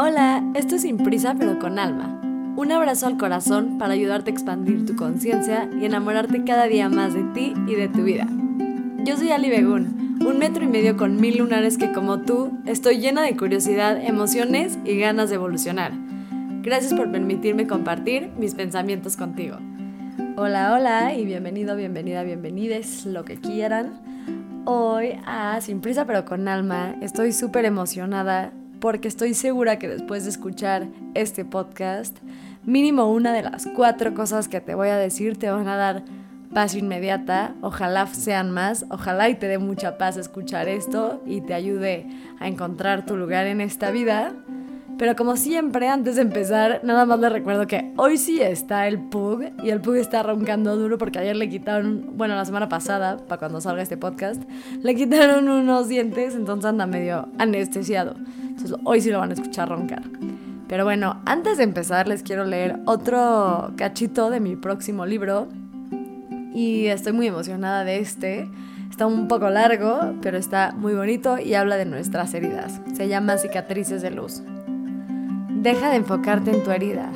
Hola, esto es Sin Prisa pero con Alma. Un abrazo al corazón para ayudarte a expandir tu conciencia y enamorarte cada día más de ti y de tu vida. Yo soy Ali Begun, un metro y medio con mil lunares que como tú estoy llena de curiosidad, emociones y ganas de evolucionar. Gracias por permitirme compartir mis pensamientos contigo. Hola, hola y bienvenido, bienvenida, bienvenides, lo que quieran. Hoy a Sin Prisa pero con Alma estoy súper emocionada porque estoy segura que después de escuchar este podcast, mínimo una de las cuatro cosas que te voy a decir te van a dar paz inmediata. Ojalá sean más, ojalá y te dé mucha paz escuchar esto y te ayude a encontrar tu lugar en esta vida. Pero como siempre, antes de empezar, nada más le recuerdo que hoy sí está el Pug y el Pug está roncando duro porque ayer le quitaron, bueno, la semana pasada, para cuando salga este podcast, le quitaron unos dientes, entonces anda medio anestesiado. Entonces hoy sí lo van a escuchar roncar. Pero bueno, antes de empezar les quiero leer otro cachito de mi próximo libro y estoy muy emocionada de este. Está un poco largo, pero está muy bonito y habla de nuestras heridas. Se llama Cicatrices de Luz. Deja de enfocarte en tu herida.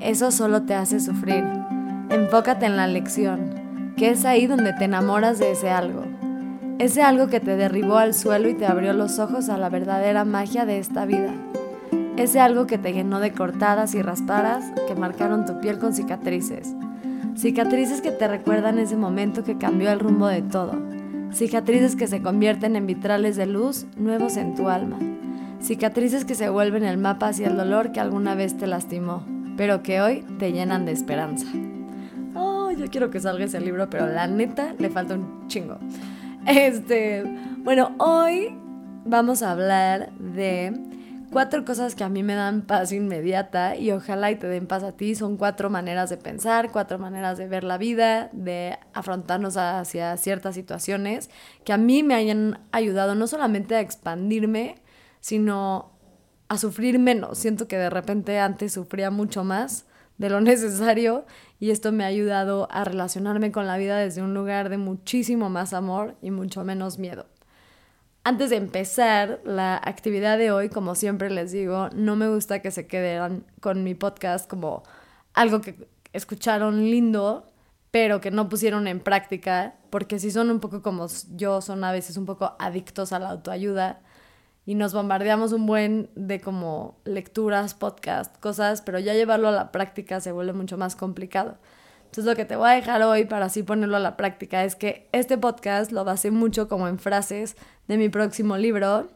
Eso solo te hace sufrir. Enfócate en la lección, que es ahí donde te enamoras de ese algo. Ese algo que te derribó al suelo y te abrió los ojos a la verdadera magia de esta vida. Ese algo que te llenó de cortadas y raspadas que marcaron tu piel con cicatrices. Cicatrices que te recuerdan ese momento que cambió el rumbo de todo. Cicatrices que se convierten en vitrales de luz nuevos en tu alma. Cicatrices que se vuelven el mapa hacia el dolor que alguna vez te lastimó, pero que hoy te llenan de esperanza. Oh, yo quiero que salga ese libro, pero la neta le falta un chingo. Este, bueno, hoy vamos a hablar de cuatro cosas que a mí me dan paz inmediata y ojalá y te den paz a ti. Son cuatro maneras de pensar, cuatro maneras de ver la vida, de afrontarnos hacia ciertas situaciones que a mí me hayan ayudado no solamente a expandirme, sino a sufrir menos. Siento que de repente antes sufría mucho más de lo necesario y esto me ha ayudado a relacionarme con la vida desde un lugar de muchísimo más amor y mucho menos miedo. Antes de empezar la actividad de hoy, como siempre les digo, no me gusta que se queden con mi podcast como algo que escucharon lindo, pero que no pusieron en práctica, porque si son un poco como yo, son a veces un poco adictos a la autoayuda y nos bombardeamos un buen de como lecturas, podcast, cosas, pero ya llevarlo a la práctica se vuelve mucho más complicado. Entonces lo que te voy a dejar hoy para así ponerlo a la práctica es que este podcast lo basé mucho como en frases de mi próximo libro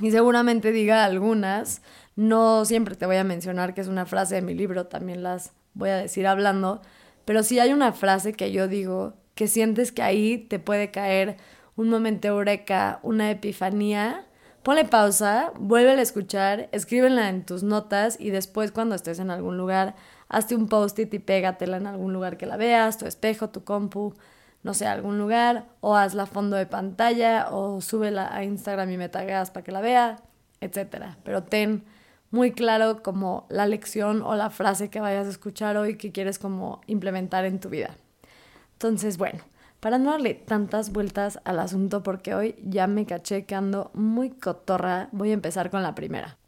y seguramente diga algunas. No siempre te voy a mencionar que es una frase de mi libro, también las voy a decir hablando, pero si hay una frase que yo digo que sientes que ahí te puede caer un momento eureka, una epifanía, Ponle pausa, vuelve a escuchar, escríbela en tus notas y después cuando estés en algún lugar, hazte un post-it y pégatela en algún lugar que la veas, tu espejo, tu compu, no sé, algún lugar, o hazla fondo de pantalla, o súbela a Instagram y me tagas para que la vea, etc. Pero ten muy claro como la lección o la frase que vayas a escuchar hoy que quieres como implementar en tu vida. Entonces, bueno, para no darle tantas vueltas al asunto porque hoy ya me caché que ando muy cotorra, voy a empezar con la primera.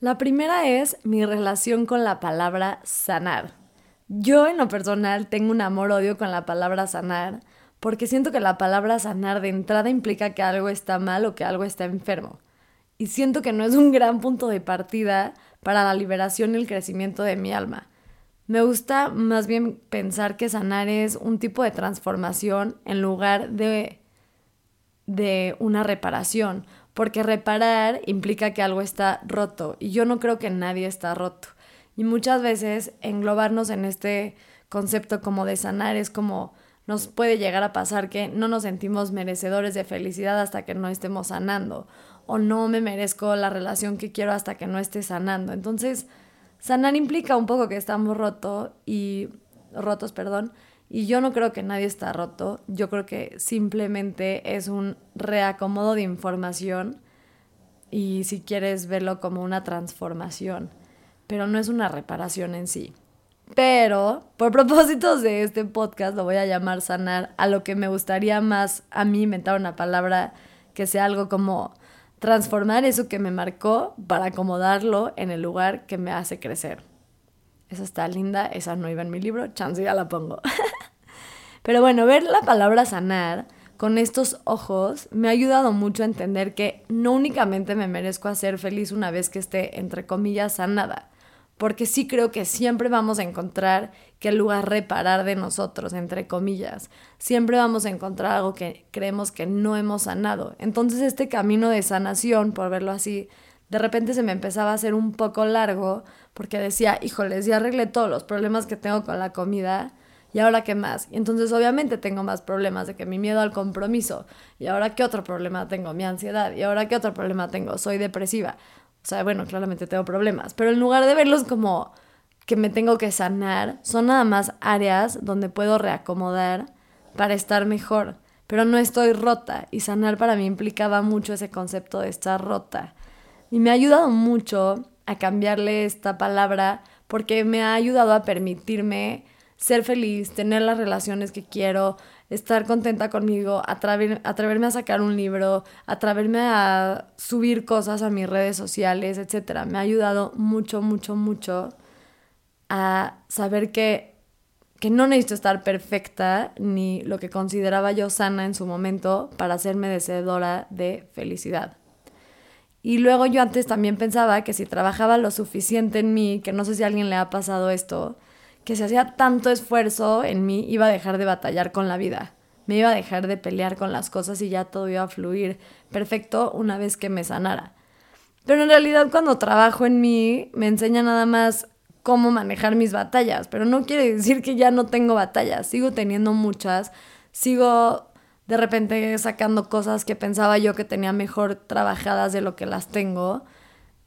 La primera es mi relación con la palabra sanar. Yo en lo personal tengo un amor-odio con la palabra sanar porque siento que la palabra sanar de entrada implica que algo está mal o que algo está enfermo. Y siento que no es un gran punto de partida para la liberación y el crecimiento de mi alma. Me gusta más bien pensar que sanar es un tipo de transformación en lugar de, de una reparación, porque reparar implica que algo está roto y yo no creo que nadie está roto. Y muchas veces englobarnos en este concepto como de sanar es como nos puede llegar a pasar que no nos sentimos merecedores de felicidad hasta que no estemos sanando o no me merezco la relación que quiero hasta que no esté sanando. Entonces, Sanar implica un poco que estamos rotos y rotos, perdón, y yo no creo que nadie está roto, yo creo que simplemente es un reacomodo de información y si quieres verlo como una transformación, pero no es una reparación en sí. Pero, por propósitos de este podcast, lo voy a llamar sanar a lo que me gustaría más a mí inventar una palabra que sea algo como transformar eso que me marcó para acomodarlo en el lugar que me hace crecer. Esa está linda, esa no iba en mi libro, chance ya la pongo. Pero bueno, ver la palabra sanar con estos ojos me ha ayudado mucho a entender que no únicamente me merezco hacer feliz una vez que esté, entre comillas, sanada, porque sí creo que siempre vamos a encontrar qué lugar reparar de nosotros, entre comillas. Siempre vamos a encontrar algo que creemos que no hemos sanado. Entonces este camino de sanación, por verlo así, de repente se me empezaba a hacer un poco largo porque decía, híjoles, ya arreglé todos los problemas que tengo con la comida. ¿Y ahora qué más? Y entonces obviamente tengo más problemas de que mi miedo al compromiso. ¿Y ahora qué otro problema tengo? Mi ansiedad. ¿Y ahora qué otro problema tengo? Soy depresiva. O sea, bueno, claramente tengo problemas, pero en lugar de verlos como que me tengo que sanar, son nada más áreas donde puedo reacomodar para estar mejor, pero no estoy rota y sanar para mí implicaba mucho ese concepto de estar rota. Y me ha ayudado mucho a cambiarle esta palabra porque me ha ayudado a permitirme ser feliz, tener las relaciones que quiero, estar contenta conmigo, atreverme a sacar un libro, atreverme a subir cosas a mis redes sociales, etc. Me ha ayudado mucho, mucho, mucho a saber que, que no necesito estar perfecta ni lo que consideraba yo sana en su momento para hacerme deseadora de felicidad. Y luego yo antes también pensaba que si trabajaba lo suficiente en mí, que no sé si a alguien le ha pasado esto, que si hacía tanto esfuerzo en mí, iba a dejar de batallar con la vida. Me iba a dejar de pelear con las cosas y ya todo iba a fluir perfecto una vez que me sanara. Pero en realidad cuando trabajo en mí me enseña nada más cómo manejar mis batallas, pero no quiere decir que ya no tengo batallas, sigo teniendo muchas, sigo de repente sacando cosas que pensaba yo que tenía mejor trabajadas de lo que las tengo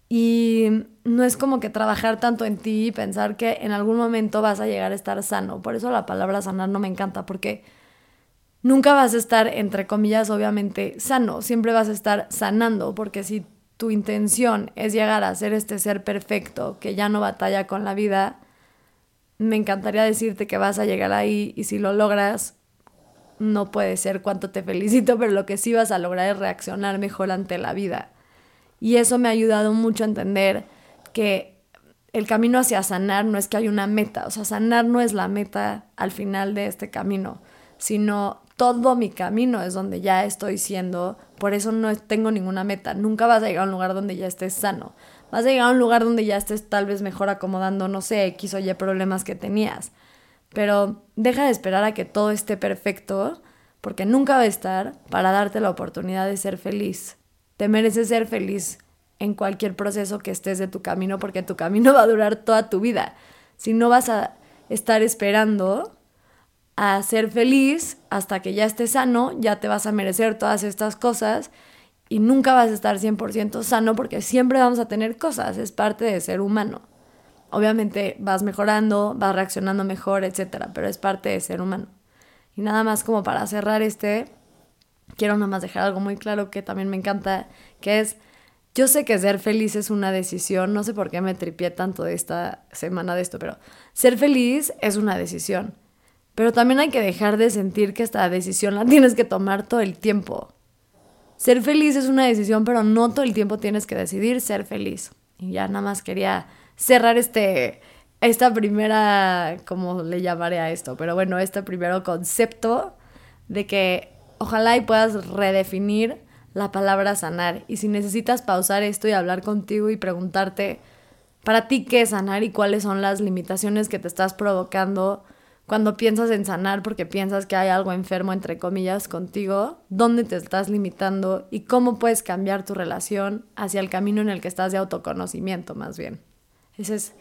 y no es como que trabajar tanto en ti y pensar que en algún momento vas a llegar a estar sano. Por eso la palabra sanar no me encanta, porque nunca vas a estar, entre comillas, obviamente, sano. Siempre vas a estar sanando, porque si tu intención es llegar a ser este ser perfecto que ya no batalla con la vida, me encantaría decirte que vas a llegar ahí y si lo logras, no puede ser cuánto te felicito, pero lo que sí vas a lograr es reaccionar mejor ante la vida. Y eso me ha ayudado mucho a entender que el camino hacia sanar no es que hay una meta, o sea, sanar no es la meta al final de este camino, sino todo mi camino es donde ya estoy siendo, por eso no tengo ninguna meta, nunca vas a llegar a un lugar donde ya estés sano, vas a llegar a un lugar donde ya estés tal vez mejor acomodando, no sé, X o Y problemas que tenías, pero deja de esperar a que todo esté perfecto, porque nunca va a estar para darte la oportunidad de ser feliz. Te mereces ser feliz en cualquier proceso que estés de tu camino porque tu camino va a durar toda tu vida. Si no vas a estar esperando a ser feliz hasta que ya estés sano, ya te vas a merecer todas estas cosas y nunca vas a estar 100% sano porque siempre vamos a tener cosas, es parte de ser humano. Obviamente vas mejorando, vas reaccionando mejor, etcétera, pero es parte de ser humano. Y nada más como para cerrar este, quiero nada más dejar algo muy claro que también me encanta, que es, yo sé que ser feliz es una decisión, no sé por qué me tripié tanto esta semana de esto, pero ser feliz es una decisión. Pero también hay que dejar de sentir que esta decisión la tienes que tomar todo el tiempo. Ser feliz es una decisión, pero no todo el tiempo tienes que decidir ser feliz. Y ya nada más quería cerrar este, esta primera, ¿cómo le llamaré a esto? Pero bueno, este primero concepto de que ojalá y puedas redefinir la palabra sanar. Y si necesitas pausar esto y hablar contigo y preguntarte, para ti, ¿qué es sanar y cuáles son las limitaciones que te estás provocando cuando piensas en sanar porque piensas que hay algo enfermo, entre comillas, contigo? ¿Dónde te estás limitando y cómo puedes cambiar tu relación hacia el camino en el que estás de autoconocimiento, más bien? Ese es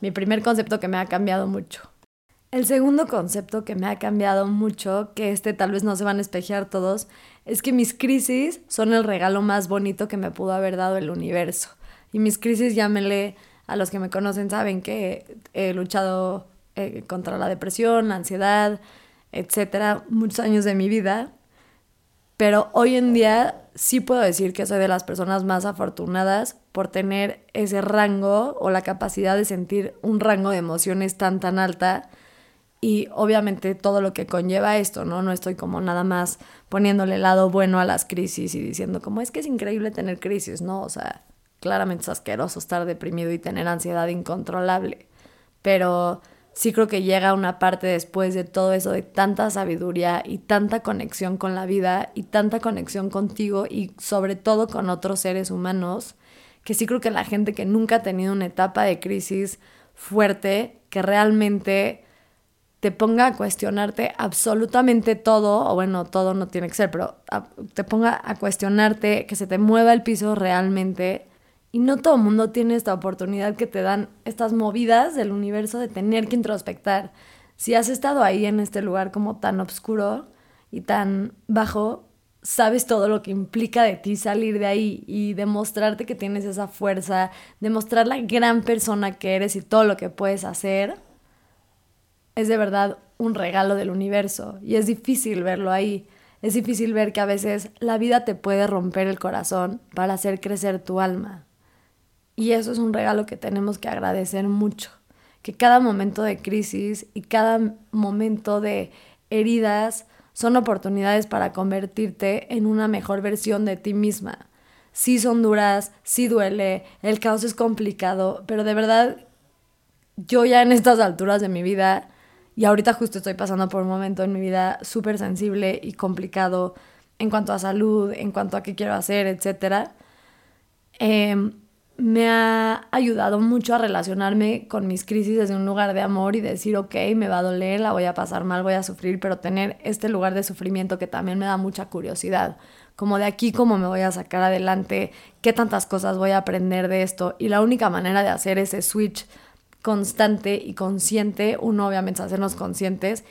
mi primer concepto que me ha cambiado mucho. El segundo concepto que me ha cambiado mucho, que este tal vez no se van a espejear todos, es que mis crisis son el regalo más bonito que me pudo haber dado el universo. Y mis crisis, llámenle, a los que me conocen saben que he luchado eh, contra la depresión, la ansiedad, etcétera, muchos años de mi vida. Pero hoy en día sí puedo decir que soy de las personas más afortunadas por tener ese rango o la capacidad de sentir un rango de emociones tan tan alta y obviamente todo lo que conlleva esto, ¿no? No estoy como nada más poniéndole lado bueno a las crisis y diciendo como es que es increíble tener crisis, ¿no? O sea, claramente es asqueroso estar deprimido y tener ansiedad incontrolable, pero sí creo que llega una parte después de todo eso de tanta sabiduría y tanta conexión con la vida y tanta conexión contigo y sobre todo con otros seres humanos, que sí creo que la gente que nunca ha tenido una etapa de crisis fuerte, que realmente te ponga a cuestionarte absolutamente todo, o bueno, todo no tiene que ser, pero te ponga a cuestionarte, que se te mueva el piso realmente, y no todo el mundo tiene esta oportunidad que te dan estas movidas del universo de tener que introspectar. Si has estado ahí en este lugar como tan oscuro y tan bajo, sabes todo lo que implica de ti salir de ahí y demostrarte que tienes esa fuerza, demostrar la gran persona que eres y todo lo que puedes hacer, es de verdad un regalo del universo y es difícil verlo ahí. Es difícil ver que a veces la vida te puede romper el corazón para hacer crecer tu alma. Y eso es un regalo que tenemos que agradecer mucho. Que cada momento de crisis y cada momento de heridas son oportunidades para convertirte en una mejor versión de ti misma. Sí son duras, sí duele, el caos es complicado, pero de verdad yo ya en estas alturas de mi vida, y ahorita justo estoy pasando por un momento en mi vida súper sensible y complicado en cuanto a salud, en cuanto a qué quiero hacer, etc me ha ayudado mucho a relacionarme con mis crisis desde un lugar de amor y decir, ok, me va a doler, la voy a pasar mal, voy a sufrir, pero tener este lugar de sufrimiento que también me da mucha curiosidad, como de aquí cómo me voy a sacar adelante, qué tantas cosas voy a aprender de esto. Y la única manera de hacer ese switch constante y consciente, uno obviamente es hacernos conscientes,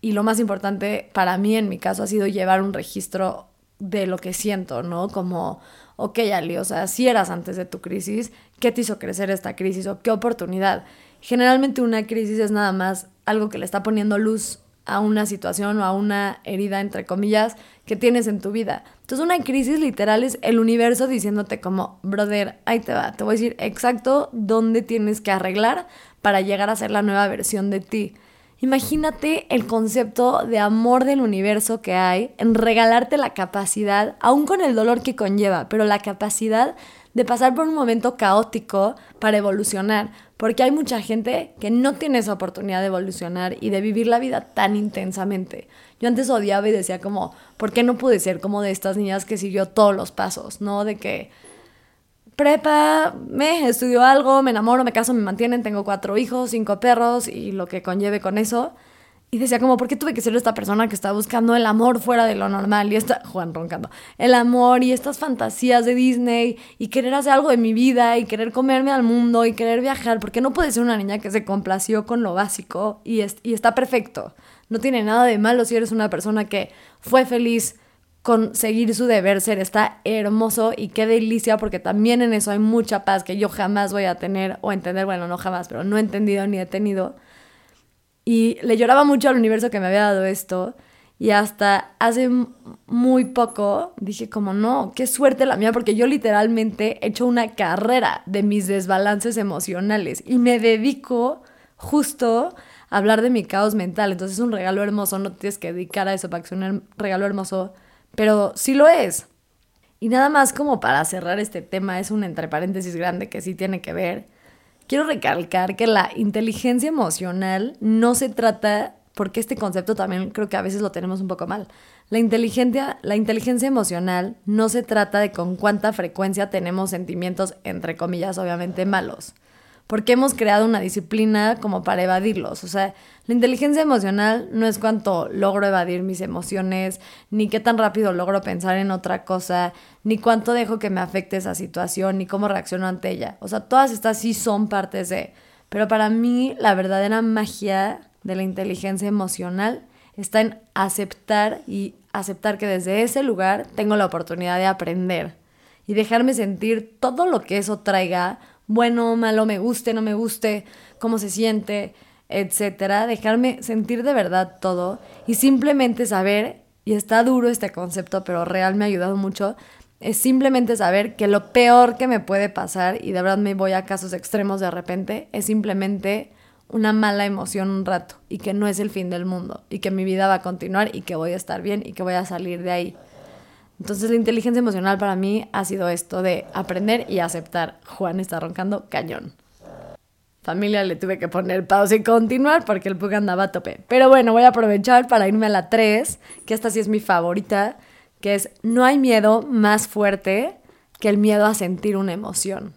y lo más importante para mí en mi caso ha sido llevar un registro de lo que siento, ¿no? Como ok, Ali, o sea, si eras antes de tu crisis, ¿qué te hizo crecer esta crisis o qué oportunidad? Generalmente una crisis es nada más algo que le está poniendo luz a una situación o a una herida, entre comillas, que tienes en tu vida. Entonces una crisis literal es el universo diciéndote como, brother, ahí te va, te voy a decir exacto dónde tienes que arreglar para llegar a ser la nueva versión de ti. Imagínate el concepto de amor del universo que hay en regalarte la capacidad, aún con el dolor que conlleva, pero la capacidad de pasar por un momento caótico para evolucionar, porque hay mucha gente que no tiene esa oportunidad de evolucionar y de vivir la vida tan intensamente. Yo antes odiaba y decía como, ¿por qué no pude ser como de estas niñas que siguió todos los pasos, no? De que prepa, me estudio algo, me enamoro, me caso, me mantienen, tengo cuatro hijos, cinco perros y lo que conlleve con eso. Y decía como, ¿por qué tuve que ser esta persona que está buscando el amor fuera de lo normal? Y esta, Juan roncando, el amor y estas fantasías de Disney y querer hacer algo de mi vida y querer comerme al mundo y querer viajar, porque no puede ser una niña que se complació con lo básico y, y está perfecto. No tiene nada de malo si eres una persona que fue feliz conseguir su deber ser está hermoso y qué delicia porque también en eso hay mucha paz que yo jamás voy a tener o entender, bueno, no jamás, pero no he entendido ni he tenido. Y le lloraba mucho al universo que me había dado esto y hasta hace muy poco dije como no, qué suerte la mía porque yo literalmente he hecho una carrera de mis desbalances emocionales y me dedico justo a hablar de mi caos mental. Entonces es un regalo hermoso, no tienes que dedicar a eso para que sea un regalo hermoso pero sí lo es. Y nada más como para cerrar este tema, es un entre paréntesis grande que sí tiene que ver. Quiero recalcar que la inteligencia emocional no se trata, porque este concepto también creo que a veces lo tenemos un poco mal. La inteligencia, la inteligencia emocional no se trata de con cuánta frecuencia tenemos sentimientos, entre comillas, obviamente malos porque hemos creado una disciplina como para evadirlos. O sea, la inteligencia emocional no es cuánto logro evadir mis emociones, ni qué tan rápido logro pensar en otra cosa, ni cuánto dejo que me afecte esa situación, ni cómo reacciono ante ella. O sea, todas estas sí son partes de... Pero para mí la verdadera magia de la inteligencia emocional está en aceptar y aceptar que desde ese lugar tengo la oportunidad de aprender y dejarme sentir todo lo que eso traiga bueno, malo, me guste, no me guste, cómo se siente, etcétera, dejarme sentir de verdad todo y simplemente saber, y está duro este concepto, pero real me ha ayudado mucho, es simplemente saber que lo peor que me puede pasar, y de verdad me voy a casos extremos de repente, es simplemente una mala emoción un rato y que no es el fin del mundo y que mi vida va a continuar y que voy a estar bien y que voy a salir de ahí. Entonces la inteligencia emocional para mí ha sido esto de aprender y aceptar. Juan está roncando cañón. Familia, le tuve que poner pausa y continuar porque el Pug andaba a tope. Pero bueno, voy a aprovechar para irme a la 3, que esta sí es mi favorita, que es no hay miedo más fuerte que el miedo a sentir una emoción.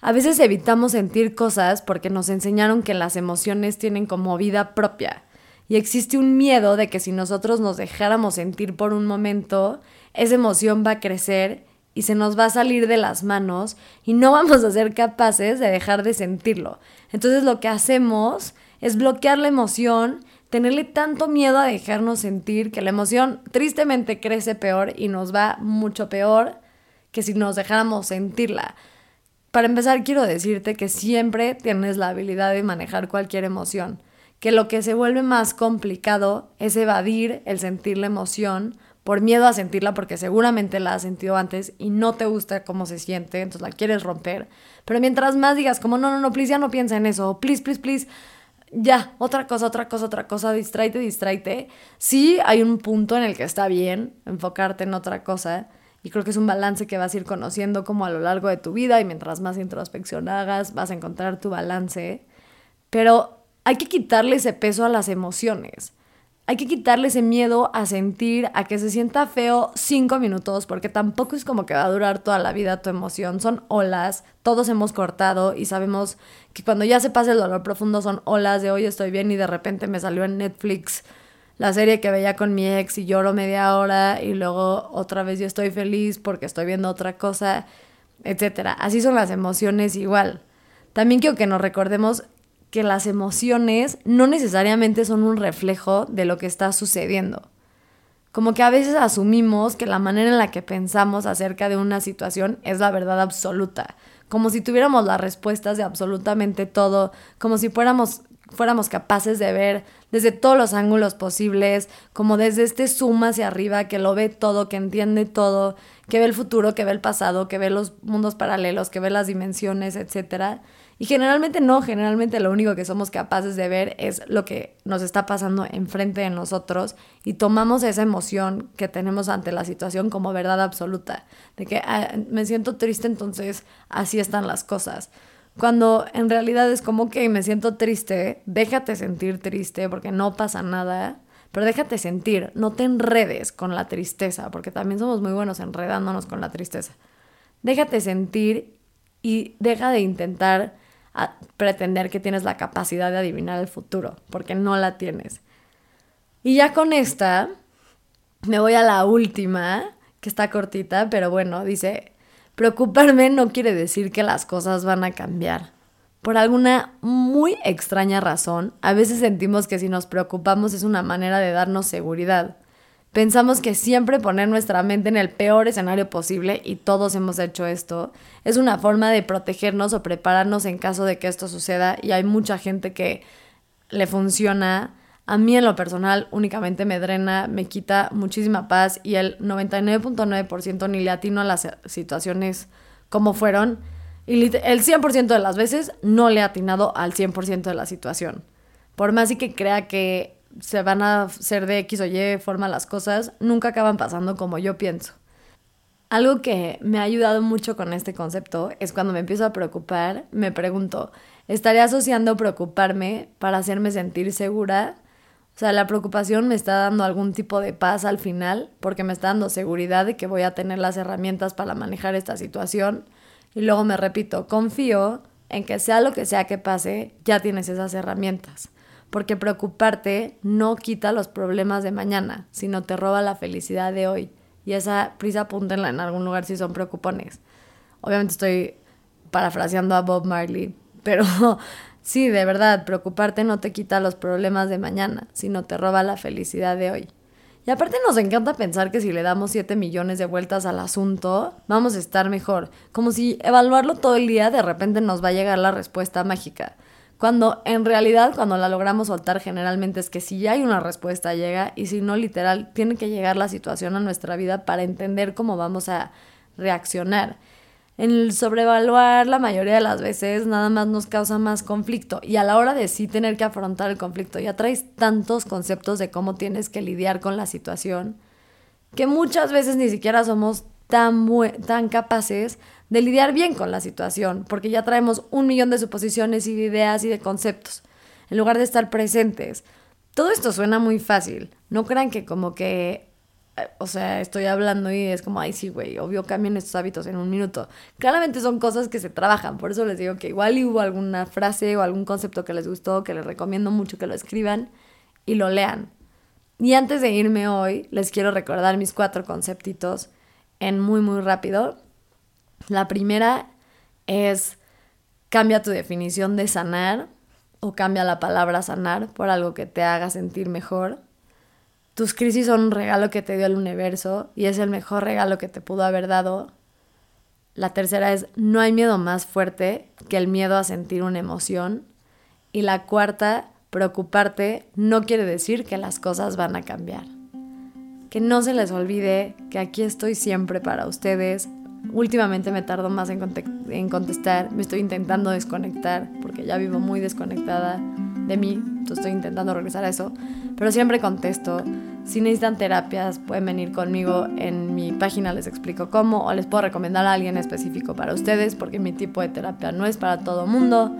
A veces evitamos sentir cosas porque nos enseñaron que las emociones tienen como vida propia. Y existe un miedo de que si nosotros nos dejáramos sentir por un momento, esa emoción va a crecer y se nos va a salir de las manos y no vamos a ser capaces de dejar de sentirlo. Entonces lo que hacemos es bloquear la emoción, tenerle tanto miedo a dejarnos sentir que la emoción tristemente crece peor y nos va mucho peor que si nos dejáramos sentirla. Para empezar, quiero decirte que siempre tienes la habilidad de manejar cualquier emoción, que lo que se vuelve más complicado es evadir el sentir la emoción por miedo a sentirla porque seguramente la has sentido antes y no te gusta cómo se siente, entonces la quieres romper. Pero mientras más digas como, no, no, no, please, ya no piensa en eso, please, please, please, ya, otra cosa, otra cosa, otra cosa, distráete, distráete. Sí hay un punto en el que está bien enfocarte en otra cosa y creo que es un balance que vas a ir conociendo como a lo largo de tu vida y mientras más introspección hagas, vas a encontrar tu balance. Pero hay que quitarle ese peso a las emociones hay que quitarle ese miedo a sentir, a que se sienta feo cinco minutos, porque tampoco es como que va a durar toda la vida tu emoción. Son olas, todos hemos cortado y sabemos que cuando ya se pasa el dolor profundo son olas de hoy estoy bien y de repente me salió en Netflix la serie que veía con mi ex y lloro media hora y luego otra vez yo estoy feliz porque estoy viendo otra cosa, etc. Así son las emociones igual. También quiero que nos recordemos que las emociones no necesariamente son un reflejo de lo que está sucediendo. Como que a veces asumimos que la manera en la que pensamos acerca de una situación es la verdad absoluta, como si tuviéramos las respuestas de absolutamente todo, como si fuéramos, fuéramos capaces de ver desde todos los ángulos posibles, como desde este zoom hacia arriba que lo ve todo, que entiende todo, que ve el futuro, que ve el pasado, que ve los mundos paralelos, que ve las dimensiones, etcétera y generalmente no, generalmente lo único que somos capaces de ver es lo que nos está pasando enfrente de nosotros y tomamos esa emoción que tenemos ante la situación como verdad absoluta, de que ah, me siento triste, entonces así están las cosas. Cuando en realidad es como que me siento triste, déjate sentir triste porque no pasa nada, pero déjate sentir, no te enredes con la tristeza, porque también somos muy buenos enredándonos con la tristeza. Déjate sentir y deja de intentar a pretender que tienes la capacidad de adivinar el futuro, porque no la tienes. Y ya con esta, me voy a la última, que está cortita, pero bueno, dice, preocuparme no quiere decir que las cosas van a cambiar. Por alguna muy extraña razón, a veces sentimos que si nos preocupamos es una manera de darnos seguridad. Pensamos que siempre poner nuestra mente en el peor escenario posible, y todos hemos hecho esto, es una forma de protegernos o prepararnos en caso de que esto suceda, y hay mucha gente que le funciona. A mí en lo personal únicamente me drena, me quita muchísima paz y el 99.9% ni le atino a las situaciones como fueron. Y el 100% de las veces no le he atinado al 100% de la situación. Por más y que crea que se van a hacer de X o Y forma las cosas, nunca acaban pasando como yo pienso. Algo que me ha ayudado mucho con este concepto es cuando me empiezo a preocupar, me pregunto, ¿estaré asociando preocuparme para hacerme sentir segura? O sea, la preocupación me está dando algún tipo de paz al final porque me está dando seguridad de que voy a tener las herramientas para manejar esta situación. Y luego me repito, confío en que sea lo que sea que pase, ya tienes esas herramientas porque preocuparte no quita los problemas de mañana, sino te roba la felicidad de hoy. Y esa prisa apúntenla en algún lugar si son preocupones. Obviamente estoy parafraseando a Bob Marley, pero sí, de verdad, preocuparte no te quita los problemas de mañana, sino te roba la felicidad de hoy. Y aparte nos encanta pensar que si le damos 7 millones de vueltas al asunto, vamos a estar mejor. Como si evaluarlo todo el día de repente nos va a llegar la respuesta mágica. Cuando en realidad cuando la logramos soltar generalmente es que si ya hay una respuesta llega y si no literal tiene que llegar la situación a nuestra vida para entender cómo vamos a reaccionar. el sobrevaluar la mayoría de las veces nada más nos causa más conflicto. Y a la hora de sí tener que afrontar el conflicto, ya traes tantos conceptos de cómo tienes que lidiar con la situación, que muchas veces ni siquiera somos tan, tan capaces de lidiar bien con la situación, porque ya traemos un millón de suposiciones y de ideas y de conceptos, en lugar de estar presentes. Todo esto suena muy fácil. No crean que como que eh, o sea, estoy hablando y es como, ay, sí, güey, obvio cambian estos hábitos en un minuto. Claramente son cosas que se trabajan, por eso les digo que igual hubo alguna frase o algún concepto que les gustó, que les recomiendo mucho que lo escriban y lo lean. Y antes de irme hoy, les quiero recordar mis cuatro conceptitos en muy, muy rápido. La primera es cambia tu definición de sanar o cambia la palabra sanar por algo que te haga sentir mejor. Tus crisis son un regalo que te dio el universo y es el mejor regalo que te pudo haber dado. La tercera es, no hay miedo más fuerte que el miedo a sentir una emoción. Y la cuarta, preocuparte no quiere decir que las cosas van a cambiar. Que no se les olvide que aquí estoy siempre para ustedes. Últimamente me tardo más en, contestar, me estoy intentando desconectar porque ya vivo muy desconectada de mí, entonces estoy intentando regresar a eso, pero siempre contesto. Si necesitan terapias, pueden venir conmigo en mi página, les explico cómo, o les puedo recomendar a alguien específico para ustedes, porque mi tipo de terapia no es para todo mundo.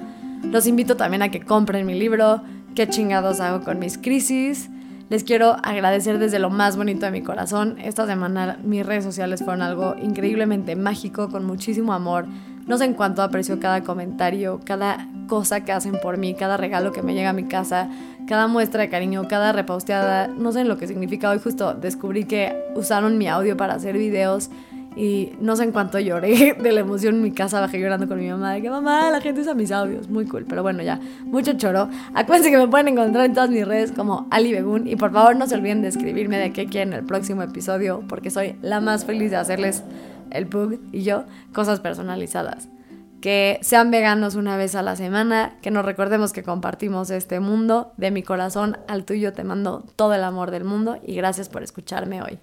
Los invito también a que compren mi libro, qué chingados hago con mis crisis. Les quiero agradecer desde lo más bonito de mi corazón. Esta semana mis redes sociales fueron algo increíblemente mágico, con muchísimo amor. No sé en cuánto aprecio cada comentario, cada cosa que hacen por mí, cada regalo que me llega a mi casa, cada muestra de cariño, cada reposteada. No sé en lo que significa. Hoy justo descubrí que usaron mi audio para hacer videos y no sé en cuánto lloré de la emoción en mi casa. Bajé llorando con mi mamá de que mamá, la gente usa mis audios. Muy cool. Pero bueno, ya, mucho choro. Acuérdense que me pueden encontrar en todas mis redes como Ali Begun. Y por favor, no se olviden de escribirme de qué quieren el próximo episodio, porque soy la más feliz de hacerles el Pug y yo, cosas personalizadas. Que sean veganos una vez a la semana, que nos recordemos que compartimos este mundo. De mi corazón al tuyo te mando todo el amor del mundo y gracias por escucharme hoy.